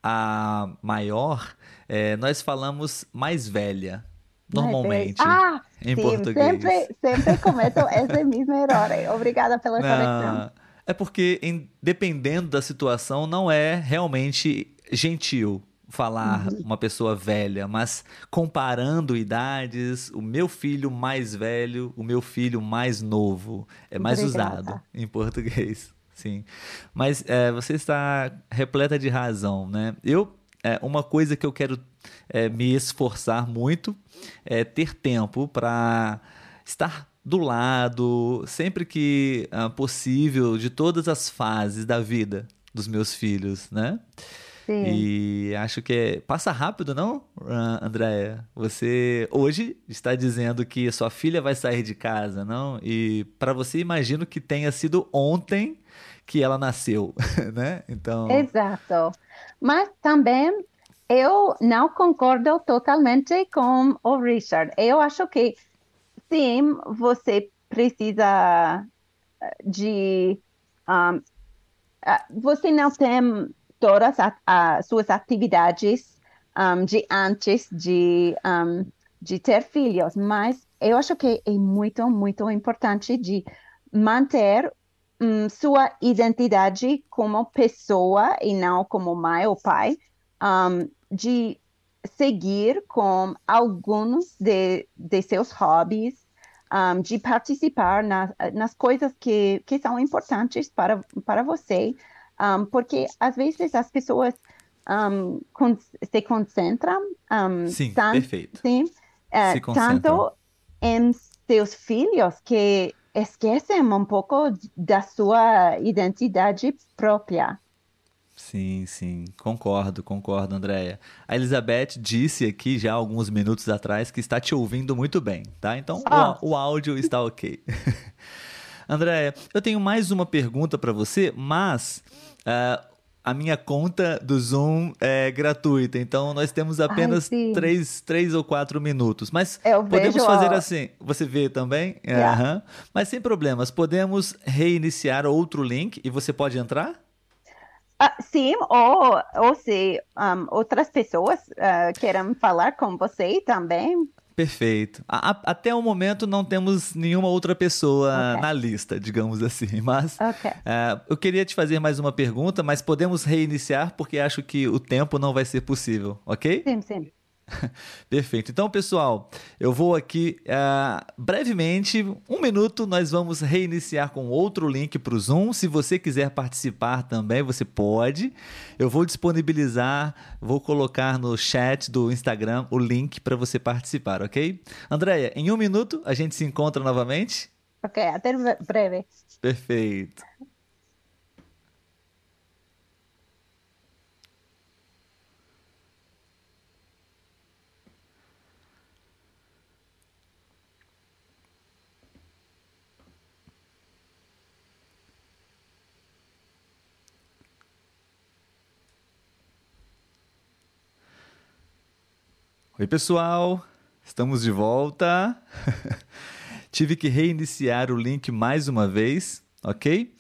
a maior, é, nós falamos mais velha, normalmente, ah, em sim, português. Sempre, sempre cometo esse mesmo erro. Obrigada pela correção. É porque, em, dependendo da situação, não é realmente gentil falar uhum. uma pessoa velha, mas comparando idades, o meu filho mais velho, o meu filho mais novo, é mais Obrigada. usado em português. Sim, mas é, você está repleta de razão, né? Eu é, uma coisa que eu quero é, me esforçar muito é ter tempo para estar do lado, sempre que uh, possível, de todas as fases da vida dos meus filhos, né? Sim. E acho que é... passa rápido, não, uh, Andréia? Você hoje está dizendo que sua filha vai sair de casa, não? E para você, imagino que tenha sido ontem que ela nasceu, né? Então. Exato. Mas também eu não concordo totalmente com o Richard. Eu acho que sim, você precisa eh, de. Um, você não tem todas as suas atividades um, de antes de, um, de ter filhos, mas eu acho que é muito, muito importante de manter um, sua identidade como pessoa e não como mãe ou pai, de seguir com alguns de, de seus hobbies, um, de participar na, nas coisas que, que são importantes para, para você, um, porque às vezes as pessoas um, con se concentram sim, perfeito. Sim, uh, tanto em seus filhos que esquecem um pouco da sua identidade própria. Sim, sim, concordo, concordo, Andréia. A Elizabeth disse aqui já alguns minutos atrás que está te ouvindo muito bem, tá? Então ah. o, o áudio está ok. Andréia, eu tenho mais uma pergunta para você, mas uh, a minha conta do Zoom é gratuita, então nós temos apenas Ai, três, três ou quatro minutos. Mas eu podemos fazer assim. Você vê também? Yeah. Uhum. Mas sem problemas, podemos reiniciar outro link e você pode entrar? Uh, sim, ou, ou se um, outras pessoas uh, querem falar com você também. Perfeito. A, a, até o momento não temos nenhuma outra pessoa okay. na lista, digamos assim. Mas okay. uh, eu queria te fazer mais uma pergunta, mas podemos reiniciar porque acho que o tempo não vai ser possível, ok? Sim, sim. Perfeito. Então, pessoal, eu vou aqui uh, brevemente, um minuto, nós vamos reiniciar com outro link para o Zoom. Se você quiser participar também, você pode. Eu vou disponibilizar, vou colocar no chat do Instagram o link para você participar, ok? Andréia, em um minuto a gente se encontra novamente. Ok, até breve. Perfeito. Oi, pessoal, estamos de volta. Tive que reiniciar o link mais uma vez, ok?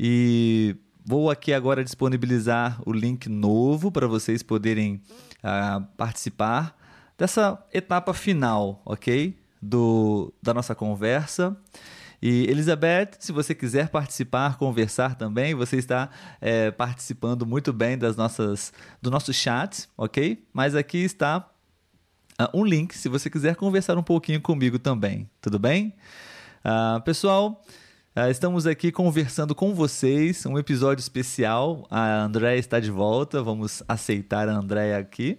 E vou aqui agora disponibilizar o link novo para vocês poderem uh, participar dessa etapa final, ok? Do, da nossa conversa. E Elizabeth, se você quiser participar, conversar também, você está é, participando muito bem das nossas, do nosso chat, ok? Mas aqui está um link se você quiser conversar um pouquinho comigo também, tudo bem? Uh, pessoal, uh, estamos aqui conversando com vocês, um episódio especial. A Andréia está de volta, vamos aceitar a Andréia aqui.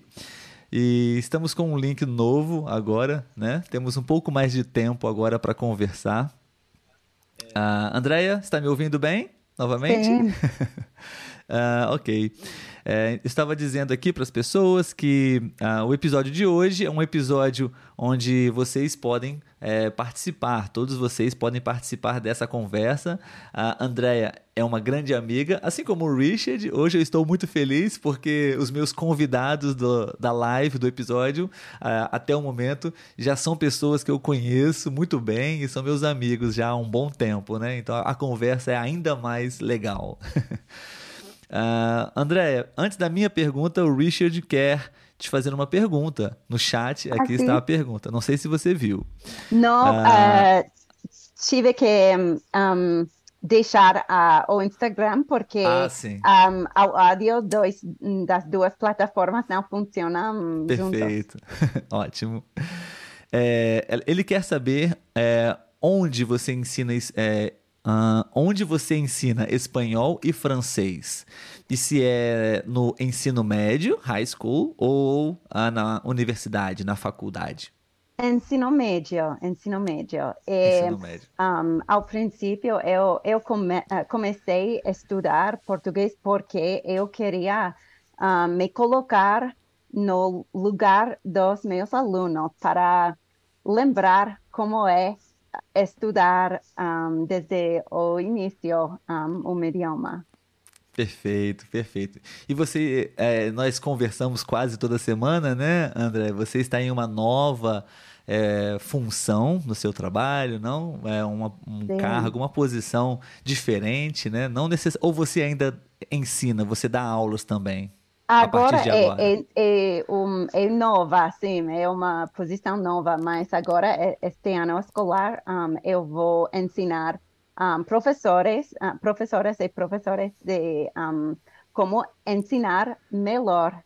E estamos com um link novo agora, né? Temos um pouco mais de tempo agora para conversar. Uh, Andréia, está me ouvindo bem novamente? Sim. uh, ok. É, estava dizendo aqui para as pessoas que uh, o episódio de hoje é um episódio onde vocês podem é, participar, todos vocês podem participar dessa conversa. A Andrea é uma grande amiga, assim como o Richard. Hoje eu estou muito feliz porque os meus convidados do, da live, do episódio, uh, até o momento, já são pessoas que eu conheço muito bem e são meus amigos já há um bom tempo, né? Então a conversa é ainda mais legal. Uh, Andréia, antes da minha pergunta, o Richard quer te fazer uma pergunta. No chat, aqui está a pergunta. Não sei se você viu. Não, uh... Uh, tive que um, deixar o Instagram porque ah, um, o áudio dois, das duas plataformas não funcionam Perfeito. Ótimo. É, ele quer saber é, onde você ensina é, Uh, onde você ensina espanhol e francês? E se é no ensino médio, high school, ou uh, na universidade, na faculdade? Ensino médio, ensino médio. E, ensino médio. Um, ao princípio, eu, eu come, uh, comecei a estudar português porque eu queria me colocar no lugar dos meus alunos para lembrar como é estudar um, desde o início um, o idioma. Perfeito, perfeito. E você, é, nós conversamos quase toda semana, né, André? Você está em uma nova é, função no seu trabalho, não? É uma, um Sim. cargo, uma posição diferente, né? Não necess... Ou você ainda ensina, você dá aulas também? Agora, é, agora. É, é, um, é, nova, sim, é uma posição nova, mas agora, é, este ano escolar, um, eu vou ensinar um, professores, uh, professoras e professores de como ensinar melhor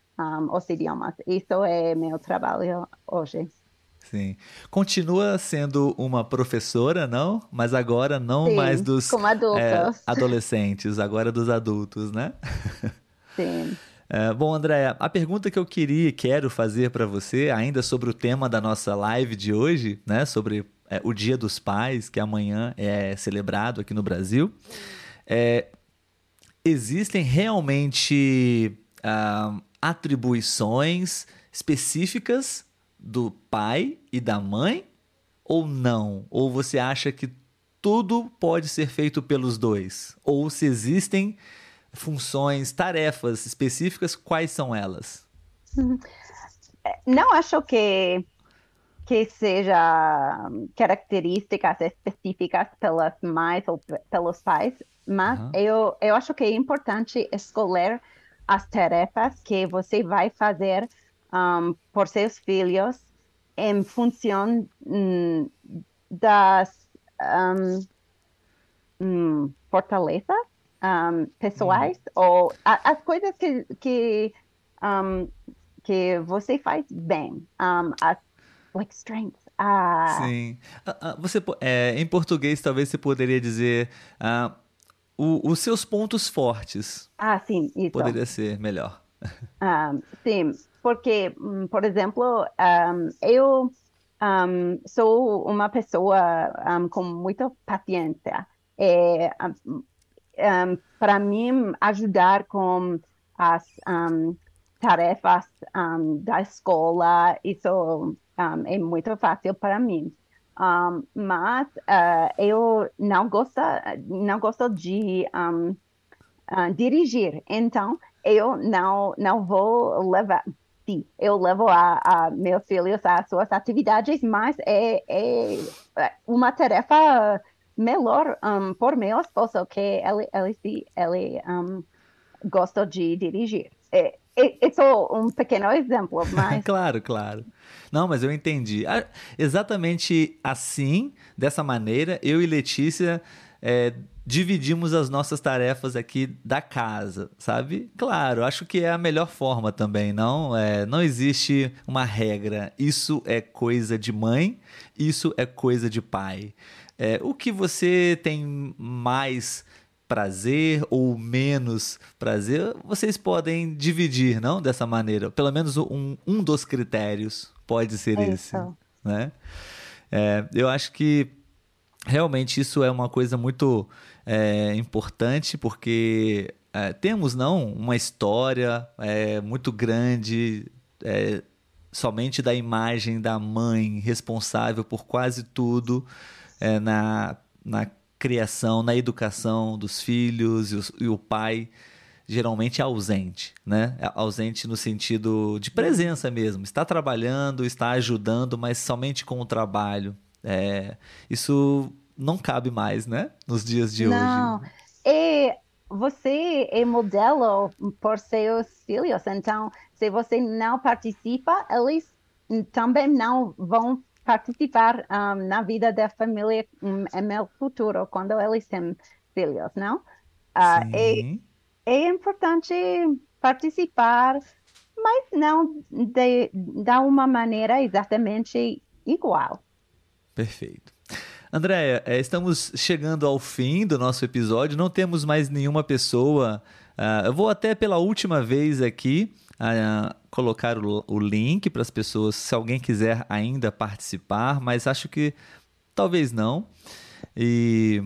os idiomas. Isso é meu trabalho hoje. Sim. Continua sendo uma professora, não? Mas agora não sim, mais dos é, adolescentes, agora dos adultos, né? Sim. É, bom, Andréia, a pergunta que eu queria e quero fazer para você, ainda sobre o tema da nossa live de hoje, né, sobre é, o Dia dos Pais, que amanhã é celebrado aqui no Brasil, é, existem realmente ah, atribuições específicas do pai e da mãe ou não? Ou você acha que tudo pode ser feito pelos dois? Ou se existem funções, tarefas específicas, quais são elas? Não acho que que seja características específicas pelas mães ou pelos pais, mas uhum. eu, eu acho que é importante escolher as tarefas que você vai fazer um, por seus filhos em função um, das um, fortalezas um, pessoais uhum. ou a, as coisas que, que um, que você faz bem, um, as like strengths. Ah, Sim. Ah, ah, Você, é, em português, talvez você poderia dizer ah, o- os seus pontos fortes. ah, sim, isso. Poderia ser melhor. Um, sim, porque, hum, por exemplo, eu sou uma pessoa com muita paciência. É, um, para mim, ajudar com as um, tarefas da escola, isso é muito fácil para mim. Mas uh, eu não gosto, não gosto de ah, dirigir. Então, eu não, não vou levar. Sim, eu levo a, a meus filhos às suas atividades, mas é, é uma tarefa melhor um, por meu esposo, que ele, ele, ele um, gosta de dirigir. É, é, é só um pequeno exemplo, mas Claro, claro. Não, mas eu entendi. Ah, Exatamente assim, dessa maneira, eu e Letícia é, dividimos as nossas tarefas aqui da casa, sabe? Claro, acho que é a melhor forma também, não? É, não existe uma regra. Isso é coisa de mãe, isso é coisa de pai. É, o que você tem mais prazer ou menos prazer, vocês podem dividir, não? Dessa maneira. Pelo menos um, um dos critérios pode ser É esse, isso. né? É, eu acho que realmente isso é uma coisa muito é, importante porque é, temos não uma história é, muito grande é, somente da imagem da mãe responsável por quase tudo é, na, na criação, na educação dos filhos e, e o pai geralmente é ausente, né? É ausente no sentido de presença mesmo. Está trabalhando, está ajudando, mas somente com o trabalho. É, isso não cabe mais, né? Nos dias de Não. hoje. E você é modelo por seus filhos, então, se você não participa, eles também não vão participar um, na vida da família no futuro, quando eles têm filhos, não? E Sim. é importante participar, mas não de, de uma maneira exatamente igual. Perfeito. Andréia, eh, estamos chegando ao fim do nosso episódio. Não temos mais nenhuma pessoa. ah, eu vou até pela última vez aqui ah, colocar o, o link para as pessoas, se alguém quiser ainda participar, mas acho que talvez não. E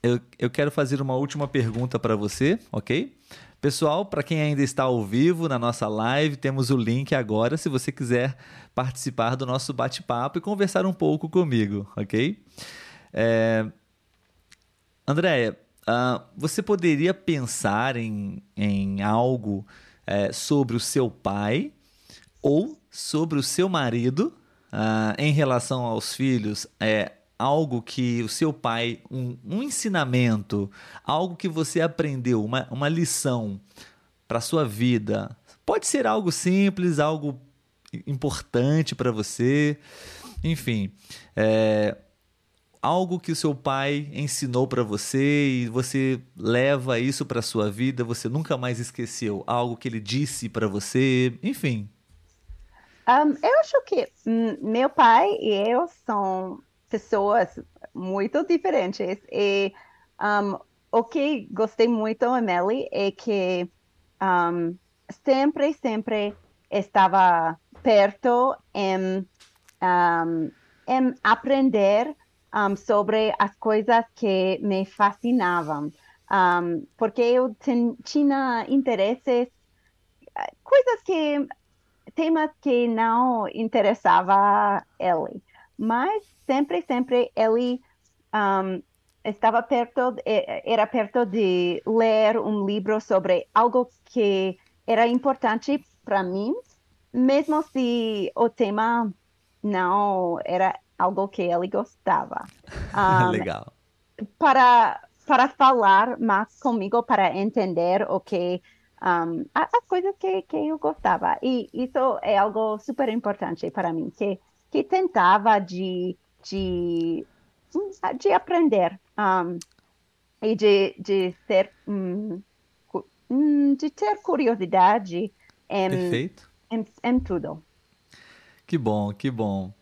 eu, eu quero fazer uma última pergunta para você, ok? Pessoal, para quem ainda está ao vivo na nossa live, temos o link agora se você quiser participar do nosso bate-papo e conversar um pouco comigo, ok? É... Andréia, ah, você poderia pensar em, em algo eh, sobre o seu pai ou sobre o seu marido ah, em relação aos filhos? É algo que o seu pai, um, um ensinamento, algo que você aprendeu, uma, uma lição para sua vida. Pode ser algo simples, algo importante para você, enfim, é, algo que o seu pai ensinou para você e você leva isso para sua vida, você nunca mais esqueceu, algo que ele disse para você, enfim. Um, eu acho que hum, meu pai e eu são pessoas muito diferentes e um, o que gostei muito nele é que um, sempre, sempre estava perto em, um, em aprender um, sobre as coisas que me fascinavam, um, porque eu ten- tinha interesses, eh, coisas que temas que não interessava ele, mas sempre, sempre ele um, estava perto, eh, era perto de ler um livro sobre algo que era importante para mim, mesmo se o tema não era algo que ele gostava. Um, Legal. para, para falar mais comigo, para entender o que um, as coisas que, que eu gostava. E isso é algo super importante para mim, que, que tentava de, de, de aprender um, e de, de, ter, hum, hum, de ter curiosidade em em, em tudo. Que bom, que bom.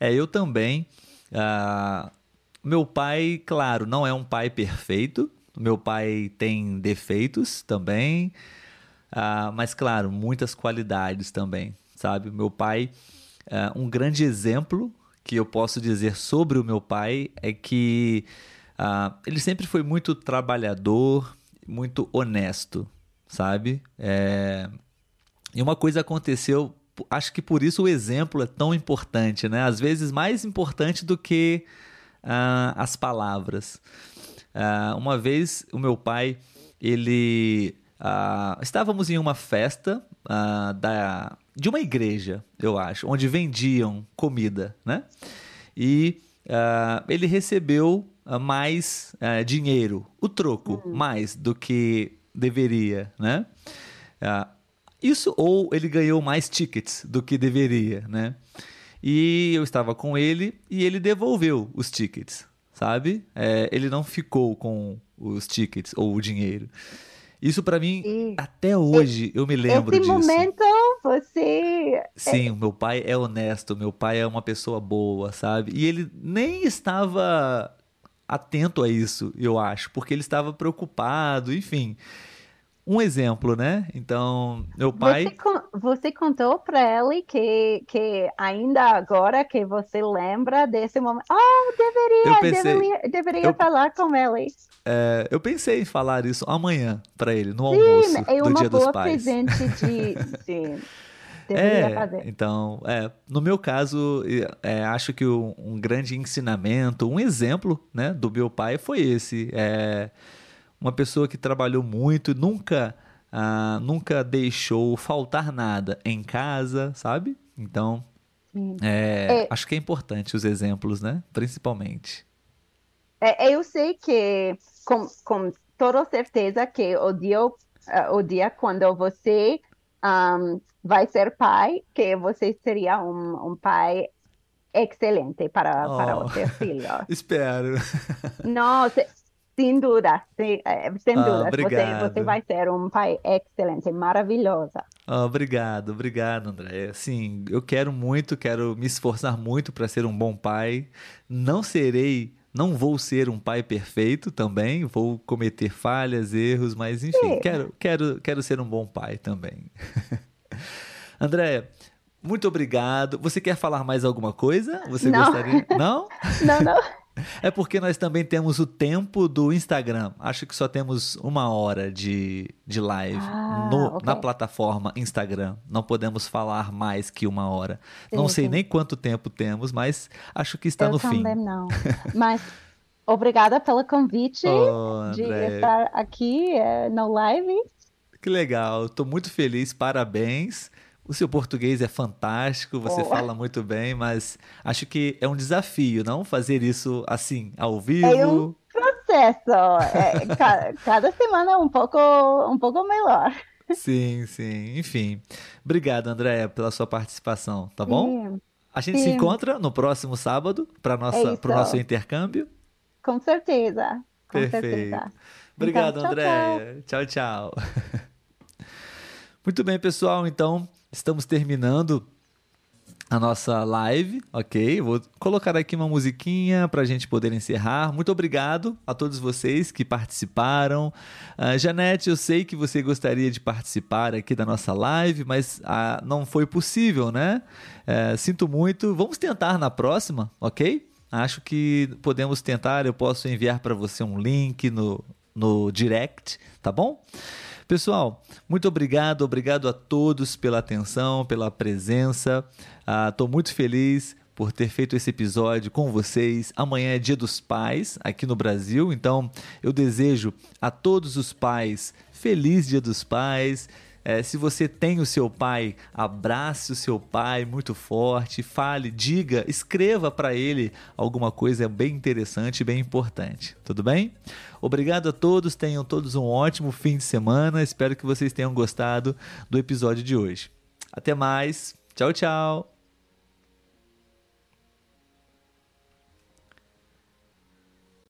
É, eu também. Uh, meu pai, claro, não é um pai perfeito. Meu pai tem defeitos também. Uh, mas, claro, muitas qualidades também, sabe? Meu pai, uh, um grande exemplo que eu posso dizer sobre o meu pai é que ele sempre foi muito trabalhador, muito honesto, sabe? É... E uma coisa aconteceu acho que por isso o exemplo é tão importante, né? Às vezes mais importante do que uh, as palavras. Uh, uma vez o meu pai, ele uh, estávamos em uma festa da, de uma igreja, eu acho, onde vendiam comida, né? E ele recebeu mais dinheiro, o troco, uhum. mais do que deveria, né? Isso ou ele ganhou mais tickets do que deveria, né? E eu estava com ele e ele devolveu os tickets, sabe? É, ele não ficou com os tickets ou o dinheiro. Isso para mim, e até hoje, eu me lembro esse disso. Esse momento, você... É Sim, o meu pai é honesto, meu pai é uma pessoa boa, sabe? E ele nem estava atento a isso, eu acho, porque ele estava preocupado, enfim um exemplo, né? Então, meu pai. Você, você contou para ele que, que ainda agora que você lembra desse momento. Oh, deveria, pensei, deveria, deveria eu, falar com ele. É, eu pensei em falar isso amanhã para ele, no Sim, almoço é do Dia dos Pais. presente de. Sim. É, fazer. então, é, no meu caso, é, acho que um, um, grande ensinamento, um exemplo, né, do meu pai foi esse. É, uma pessoa que trabalhou muito, nunca, ah, nunca deixou faltar nada em casa, sabe? Então, é, é, acho que é importante os exemplos, né? Principalmente. É, eu sei que, com, com toda certeza, que o dia, ah, o dia quando você um, vai ser pai, que você seria um, um pai excelente para, oh, para o seu filho. Espero. Nossa, sem dúvida, sem, é, sem ah, dúvida. Você, você, vai ser um pai excelente, maravilhosa. Ah, obrigado, obrigado, André. Sim, eu quero muito, quero me esforçar muito para ser um bom pai. Não serei, não vou ser um pai perfeito também, vou cometer falhas, erros, mas enfim, quero, quero, quero ser um bom pai também. André, muito obrigado. Você quer falar mais alguma coisa? Você não. gostaria? Não? Não, não. É porque nós também temos o tempo do Instagram. Acho que só temos uma hora de, de live ah, no, okay. na plataforma Instagram. Não podemos falar mais que uma hora. Sim, não sei sim. nem quanto tempo temos, mas acho que está Eu no fim. Também não. Mas obrigada pelo convite oh, de estar aqui é, no live. Que legal, estou muito feliz, parabéns. O seu português é fantástico, você oh. fala muito bem, mas acho que é um desafio, não? Fazer isso assim, ao vivo. É um processo. É, cada, cada semana um pouco, um pouco melhor. Sim, sim. Enfim. Obrigado, Andréia, pela sua participação, tá bom? Sim. A gente sim. se encontra no próximo sábado para o é nosso intercâmbio. Com certeza. Com Perfeito. certeza. Obrigado, então, Andréia. Tchau, tchau. Muito bem, pessoal. Então, Estamos terminando a nossa live, ok? Vou colocar aqui uma musiquinha para a gente poder encerrar. Muito obrigado a todos vocês que participaram. Uh, Janete, eu sei que você gostaria de participar aqui da nossa live, mas uh, não foi possível, né? Uh, sinto muito. Vamos tentar na próxima, ok? Acho que podemos tentar. Eu posso enviar para você um link no, no direct, tá bom? Pessoal, muito obrigado, obrigado a todos pela atenção, pela presença. Estou ah, muito feliz por ter feito esse episódio com vocês. Amanhã é Dia dos Pais aqui no Brasil, então eu desejo a todos os pais feliz Dia dos Pais. É, se você tem o seu pai, abrace o seu pai muito forte, fale, diga, escreva para ele alguma coisa bem interessante, bem importante. Tudo bem? Obrigado a todos, tenham todos um ótimo fim de semana. Espero que vocês tenham gostado do episódio de hoje. Até mais. Tchau, tchau.